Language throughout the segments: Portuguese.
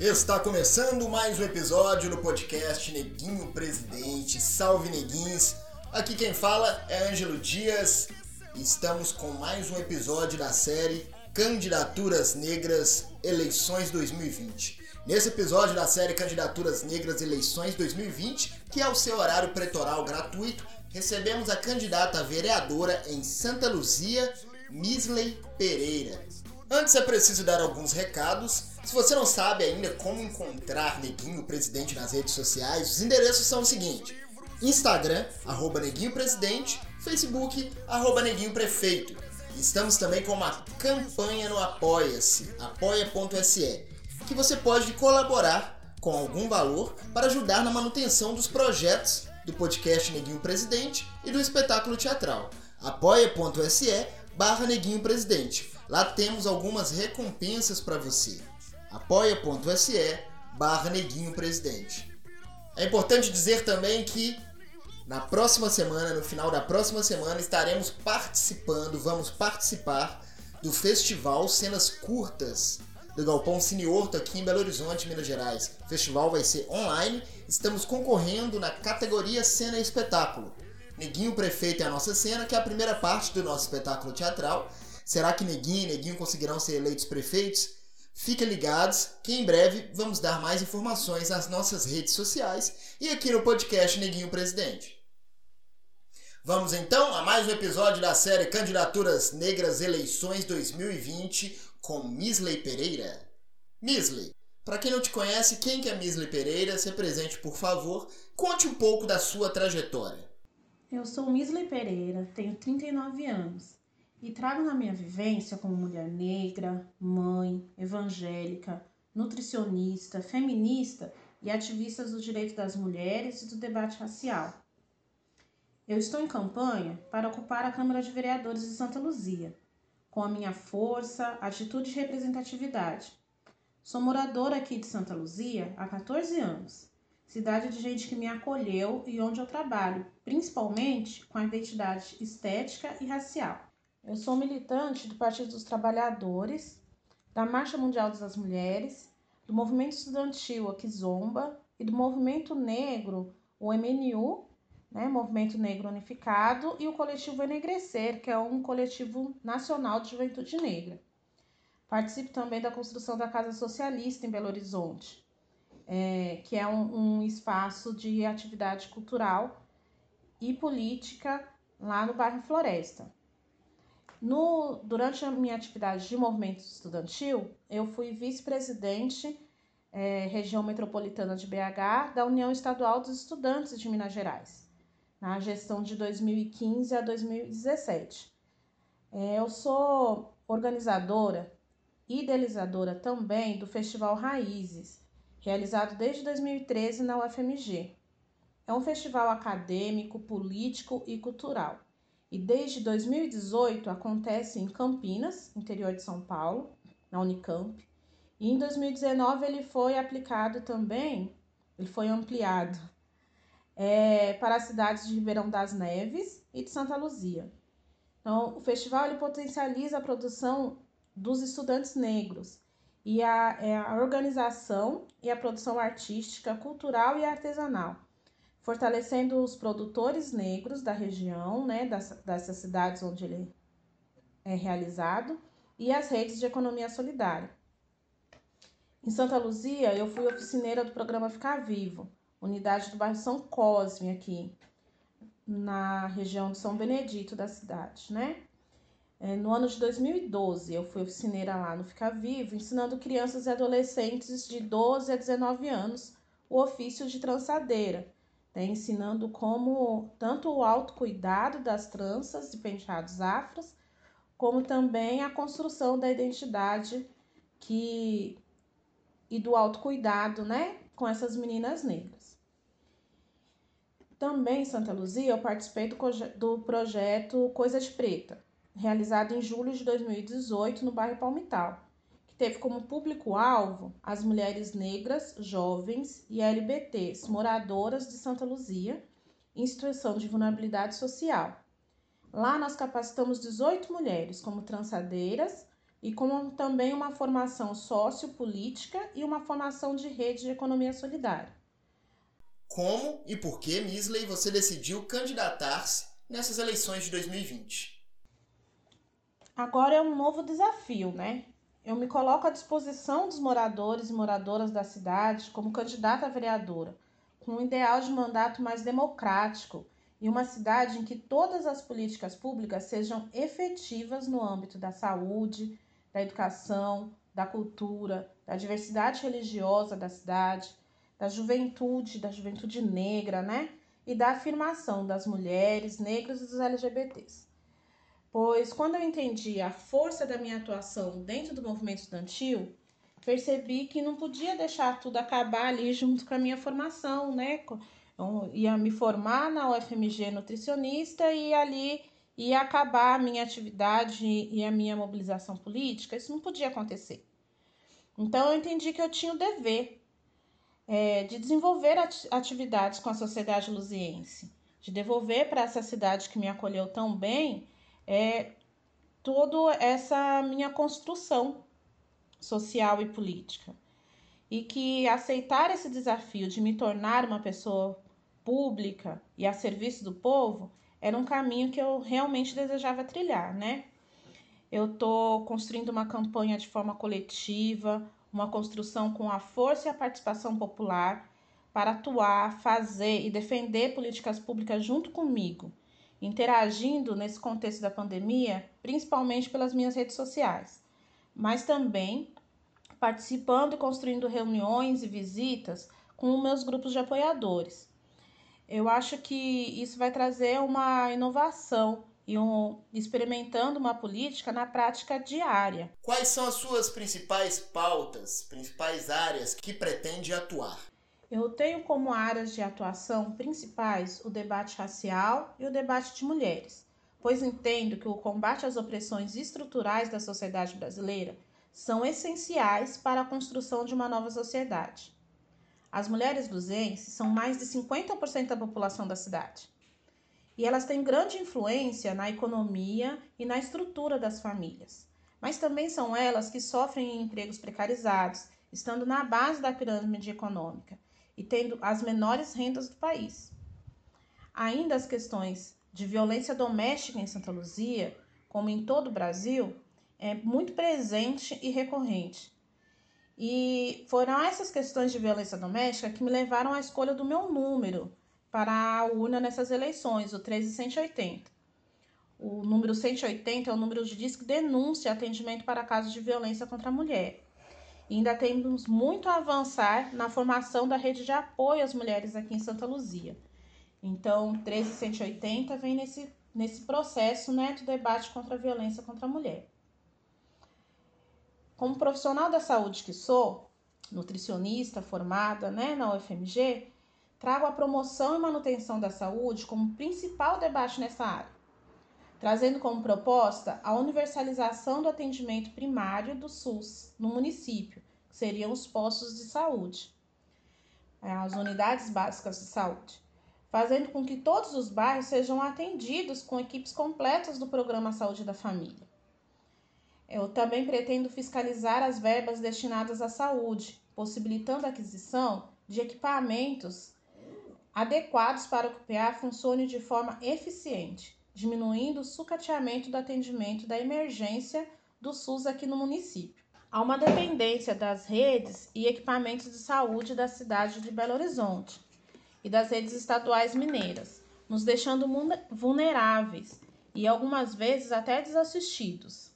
Está começando mais um episódio do podcast Neguinho Presidente. Salve Neguins! Aqui quem fala é Ângelo Dias. Estamos com mais um episódio da série Candidaturas Negras Eleições 2020. Nesse episódio da série Candidaturas Negras Eleições 2020, que é o seu horário pretoral gratuito, recebemos a candidata vereadora em Santa Luzia, Misley Pereira. Antes é preciso dar alguns recados. Se você não sabe ainda como encontrar Neguinho Presidente nas redes sociais, os endereços são os seguintes: Instagram, arroba Neguinho Presidente, Facebook, arroba Neguinho Prefeito. Estamos também com uma campanha no Apoia-se, apoia.se, que você pode colaborar com algum valor para ajudar na manutenção dos projetos do podcast Neguinho Presidente e do espetáculo teatral. apoia.se barra Neguinho Presidente. Lá temos algumas recompensas para você. apoia.se barra Neguinho Presidente. É importante dizer também que na próxima semana, no final da próxima semana, estaremos participando, vamos participar do festival Cenas Curtas do Galpão Cine Horto aqui em Belo Horizonte, Minas Gerais. O festival vai ser online. Estamos concorrendo na categoria Cena e Espetáculo. Neguinho Prefeito é a nossa cena, que é a primeira parte do nosso espetáculo teatral. Será que Neguinho e Neguinho conseguirão ser eleitos prefeitos? Fiquem ligados que em breve vamos dar mais informações nas nossas redes sociais e aqui no podcast Neguinho Presidente. Vamos então a mais um episódio da série Candidaturas Negras Eleições 2020 com Misley Pereira. Misley, para quem não te conhece, quem que é Misley Pereira? Se apresente, por favor. Conte um pouco da sua trajetória. Eu sou Misley Pereira, tenho 39 anos e trago na minha vivência como mulher negra, mãe, evangélica, nutricionista, feminista e ativista dos direitos das mulheres e do debate racial. Eu estou em campanha para ocupar a Câmara de Vereadores de Santa Luzia com a minha força, atitude e representatividade. Sou moradora aqui de Santa Luzia há 14 anos, cidade de gente que me acolheu e onde eu trabalho, principalmente com a identidade estética e racial. Eu sou militante do Partido dos Trabalhadores, da Marcha Mundial das Mulheres, do Movimento Estudantil Aquizomba e do Movimento Negro, o MNU, né, Movimento Negro Unificado, e o coletivo Enegrecer, que é um coletivo nacional de juventude negra. Participo também da construção da Casa Socialista em Belo Horizonte, é, que é um, um espaço de atividade cultural e política lá no bairro Floresta. No, durante a minha atividade de movimento estudantil, eu fui vice-presidente é, região metropolitana de BH da União Estadual dos Estudantes de Minas Gerais na gestão de 2015 a 2017. É, eu sou organizadora e idealizadora também do Festival Raízes, realizado desde 2013 na UFMG. É um festival acadêmico, político e cultural. E desde 2018 acontece em Campinas, interior de São Paulo, na Unicamp. E em 2019 ele foi aplicado também, ele foi ampliado é, para as cidades de Ribeirão das Neves e de Santa Luzia. Então, o festival ele potencializa a produção dos estudantes negros e a, é, a organização e a produção artística, cultural e artesanal, fortalecendo os produtores negros da região, né, das, dessas cidades onde ele é realizado, e as redes de economia solidária. Em Santa Luzia, eu fui oficineira do programa Ficar Vivo, unidade do bairro São Cosme, aqui na região de São Benedito da cidade, né? É, no ano de 2012, eu fui oficineira lá no Ficar Vivo, ensinando crianças e adolescentes de 12 a 19 anos o ofício de trançadeira, né? ensinando como tanto o autocuidado das tranças de penteados afros, como também a construção da identidade que e do autocuidado, né, com essas meninas negras. Também em Santa Luzia, eu participei do, do projeto Coisa de Preta, realizado em julho de 2018 no bairro Palmital, teve como público-alvo as mulheres negras, jovens e LBTs moradoras de Santa Luzia em situação de vulnerabilidade social. Lá nós capacitamos 18 mulheres como trançadeiras, e como também uma formação sociopolítica e uma formação de rede de economia solidária. Como e por que, Misley, você decidiu candidatar-se nessas eleições de 2020? Agora é um novo desafio, né? Eu me coloco à disposição dos moradores e moradoras da cidade como candidata a vereadora, com um ideal de mandato mais democrático e uma cidade em que todas as políticas públicas sejam efetivas no âmbito da saúde, da educação, da cultura, da diversidade religiosa da cidade, da juventude, da juventude negra, né? E da afirmação das mulheres, negros e dos LGBTs. Pois quando eu entendi a força da minha atuação dentro do movimento estudantil, percebi que não podia deixar tudo acabar ali junto com a minha formação, né? Eu ia me formar na UFMG nutricionista e ali ia acabar a minha atividade e a minha mobilização política. Isso não podia acontecer. Então eu entendi que eu tinha o dever é, de desenvolver atividades com a sociedade luziense, de devolver para essa cidade que me acolheu tão bem é, toda essa minha construção social e política. E que aceitar esse desafio de me tornar uma pessoa pública e a serviço do povo era um caminho que eu realmente desejava trilhar, né? Eu estou construindo uma campanha de forma coletiva, uma construção com a força e a participação popular para atuar, fazer e defender políticas públicas junto comigo, interagindo nesse contexto da pandemia, principalmente pelas minhas redes sociais, mas também participando e construindo reuniões e visitas com meus grupos de apoiadores eu acho que isso vai trazer uma inovação e um, experimentando uma política na prática diária. Quais são as suas principais pautas, principais áreas que pretende atuar? Eu tenho como áreas de atuação principais o debate racial e o debate de mulheres, pois entendo que o combate às opressões estruturais da sociedade brasileira são essenciais para a construção de uma nova sociedade. As mulheres luzenses são mais de 50% da população da cidade. E elas têm grande influência na economia e na estrutura das famílias. Mas também são elas que sofrem em empregos precarizados, estando na base da pirâmide econômica e tendo as menores rendas do país. Ainda as questões de violência doméstica em Santa Luzia, como em todo o Brasil, é muito presente e recorrente, e foram essas questões de violência doméstica que me levaram à escolha do meu número para a urna nessas eleições, o 13180. O número 180 é o número de disco denúncia atendimento para casos de violência contra a mulher. Ainda temos muito a avançar na formação da rede de apoio às mulheres aqui em Santa Luzia. Então, 13180 vem nesse, nesse processo né, do debate contra a violência contra a mulher. Como profissional da saúde que sou, nutricionista formada né, na UFMG, trago a promoção e manutenção da saúde como principal debate nessa área, trazendo como proposta a universalização do atendimento primário do SUS no município, seriam os postos de saúde, é, as unidades básicas de saúde, fazendo com que todos os bairros sejam atendidos com equipes completas do programa Saúde da Família. Eu também pretendo fiscalizar as verbas destinadas à saúde, possibilitando a aquisição de equipamentos adequados para que o PA funcione de forma eficiente, diminuindo o sucateamento do atendimento da emergência do SUS aqui no município. Há uma dependência das redes e equipamentos de saúde da cidade de Belo Horizonte e das redes estaduais mineiras, nos deixando vulneráveis e algumas vezes até desassistidos.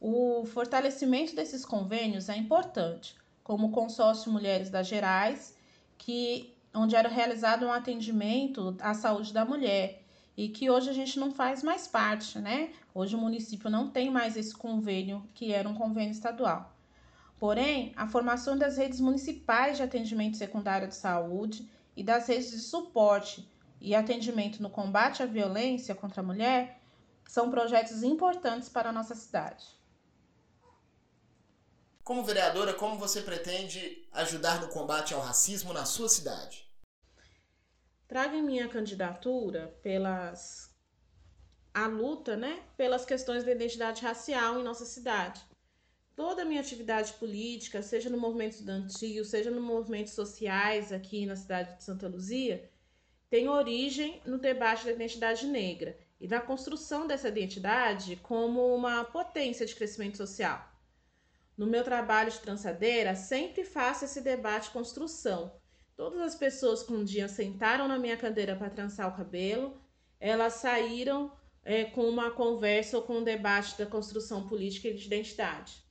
O fortalecimento desses convênios é importante, como o consórcio Mulheres das Gerais, que onde era realizado um atendimento à saúde da mulher e que hoje a gente não faz mais parte, né? Hoje o município não tem mais esse convênio que era um convênio estadual. Porém, a formação das redes municipais de atendimento secundário de saúde e das redes de suporte e atendimento no combate à violência contra a mulher são projetos importantes para a nossa cidade. Como vereadora, como você pretende ajudar no combate ao racismo na sua cidade? Trago em minha candidatura pelas a luta, né, pelas questões da identidade racial em nossa cidade, toda a minha atividade política, seja no movimento estudantil, seja no movimentos sociais aqui na cidade de Santa Luzia, tem origem no debate da identidade negra e na construção dessa identidade como uma potência de crescimento social. No meu trabalho de trançadeira, sempre faço esse debate construção. Todas as pessoas que um dia sentaram na minha cadeira para trançar o cabelo, elas saíram é, com uma conversa ou com um debate da construção política e de identidade.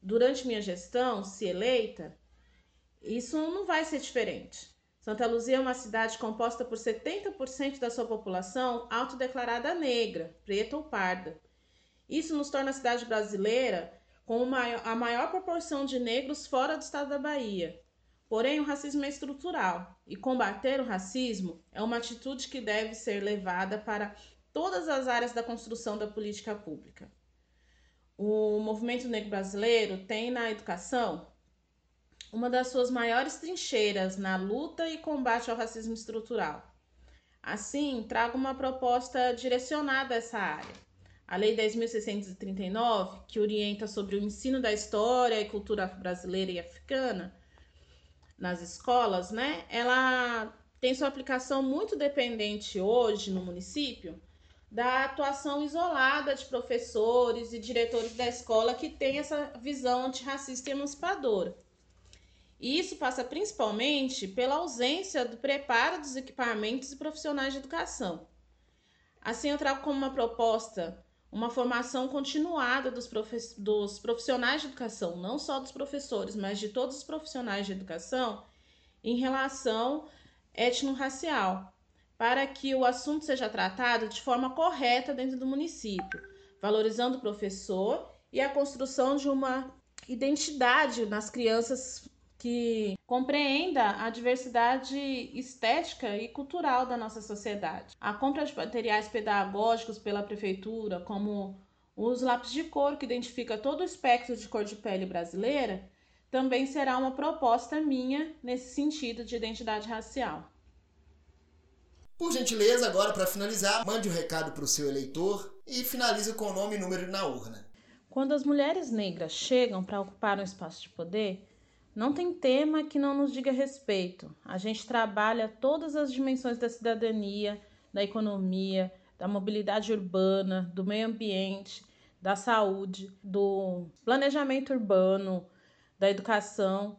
Durante minha gestão, se eleita, isso não vai ser diferente. Santa Luzia é uma cidade composta por 70% da sua população autodeclarada negra, preta ou parda. Isso nos torna a cidade brasileira com a maior proporção de negros fora do estado da Bahia. Porém, o racismo é estrutural e combater o racismo é uma atitude que deve ser levada para todas as áreas da construção da política pública. O movimento negro brasileiro tem na educação uma das suas maiores trincheiras na luta e combate ao racismo estrutural. Assim, trago uma proposta direcionada a essa área. A Lei 10.639, que orienta sobre o ensino da história e cultura brasileira e africana nas escolas, né? Ela tem sua aplicação muito dependente hoje no município da atuação isolada de professores e diretores da escola que têm essa visão antirracista e emancipadora. E isso passa principalmente pela ausência do preparo dos equipamentos e profissionais de educação. Assim, eu trago como uma proposta uma formação continuada dos profissionais de educação, não só dos professores, mas de todos os profissionais de educação, em relação étnico-racial para que o assunto seja tratado de forma correta dentro do município, valorizando o professor e a construção de uma identidade nas crianças que compreenda a diversidade estética e cultural da nossa sociedade. A compra de materiais pedagógicos pela prefeitura, como os lápis de cor que identifica todo o espectro de cor de pele brasileira, também será uma proposta minha nesse sentido de identidade racial. Por gentileza, agora para finalizar, mande o um recado para o seu eleitor e finalize com o nome e número na urna. Quando as mulheres negras chegam para ocupar um espaço de poder, não tem tema que não nos diga respeito. A gente trabalha todas as dimensões da cidadania, da economia, da mobilidade urbana, do meio ambiente, da saúde, do planejamento urbano, da educação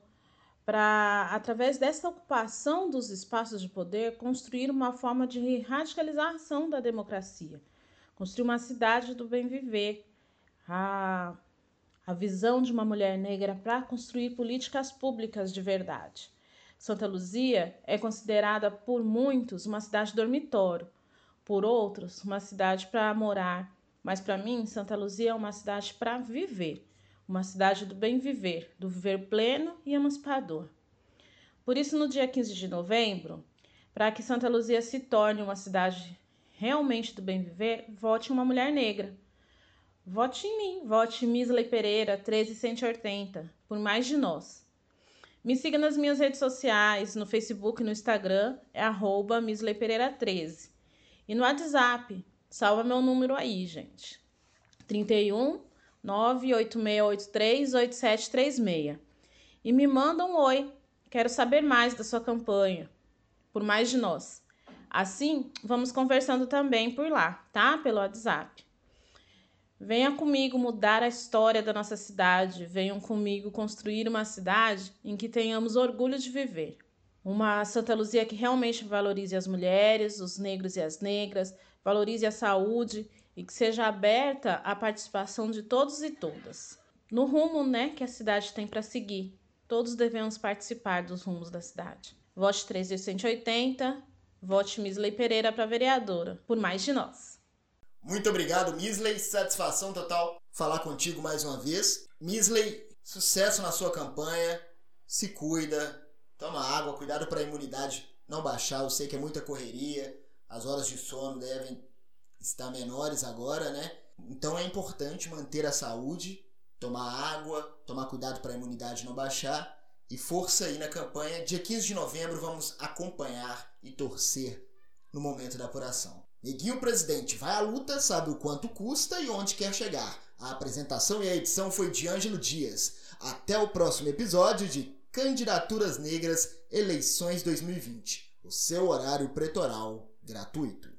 para, através dessa ocupação dos espaços de poder, construir uma forma de radicalização da democracia, construir uma cidade do bem viver, a, a visão de uma mulher negra para construir políticas públicas de verdade. Santa Luzia é considerada por muitos uma cidade dormitório, por outros, uma cidade para morar, mas para mim, Santa Luzia é uma cidade para viver uma cidade do bem viver, do viver pleno e emancipador. Por isso, no dia 15 de novembro, para que Santa Luzia se torne uma cidade realmente do bem viver, vote uma mulher negra. Vote em mim, vote Misley Pereira 13180, por mais de nós. Me siga nas minhas redes sociais, no Facebook e no Instagram, é arroba Pereira 13. E no WhatsApp, salva meu número aí, gente. 31 986838736 e me manda um oi. Quero saber mais da sua campanha, por mais de nós. Assim, vamos conversando também por lá, tá? Pelo WhatsApp. Venha comigo mudar a história da nossa cidade. Venham comigo construir uma cidade em que tenhamos orgulho de viver. Uma Santa Luzia que realmente valorize as mulheres, os negros e as negras, valorize a saúde e que seja aberta à participação de todos e todas. No rumo né, que a cidade tem para seguir, todos devemos participar dos rumos da cidade. Vote 380, vote Misley Pereira para vereadora, por mais de nós. Muito obrigado, Misley. Satisfação total falar contigo mais uma vez. Misley, sucesso na sua campanha. Se cuida, toma água, cuidado para a imunidade não baixar. Eu sei que é muita correria, as horas de sono devem estar menores agora, né? Então é importante manter a saúde, tomar água, tomar cuidado para a imunidade não baixar e força aí na campanha. Dia 15 de novembro vamos acompanhar e torcer no momento da apuração. Neguinho Presidente vai à luta, sabe o quanto custa e onde quer chegar. A apresentação e a edição foi de Ângelo Dias. Até o próximo episódio de Candidaturas Negras Eleições 2020. O seu horário pretoral gratuito.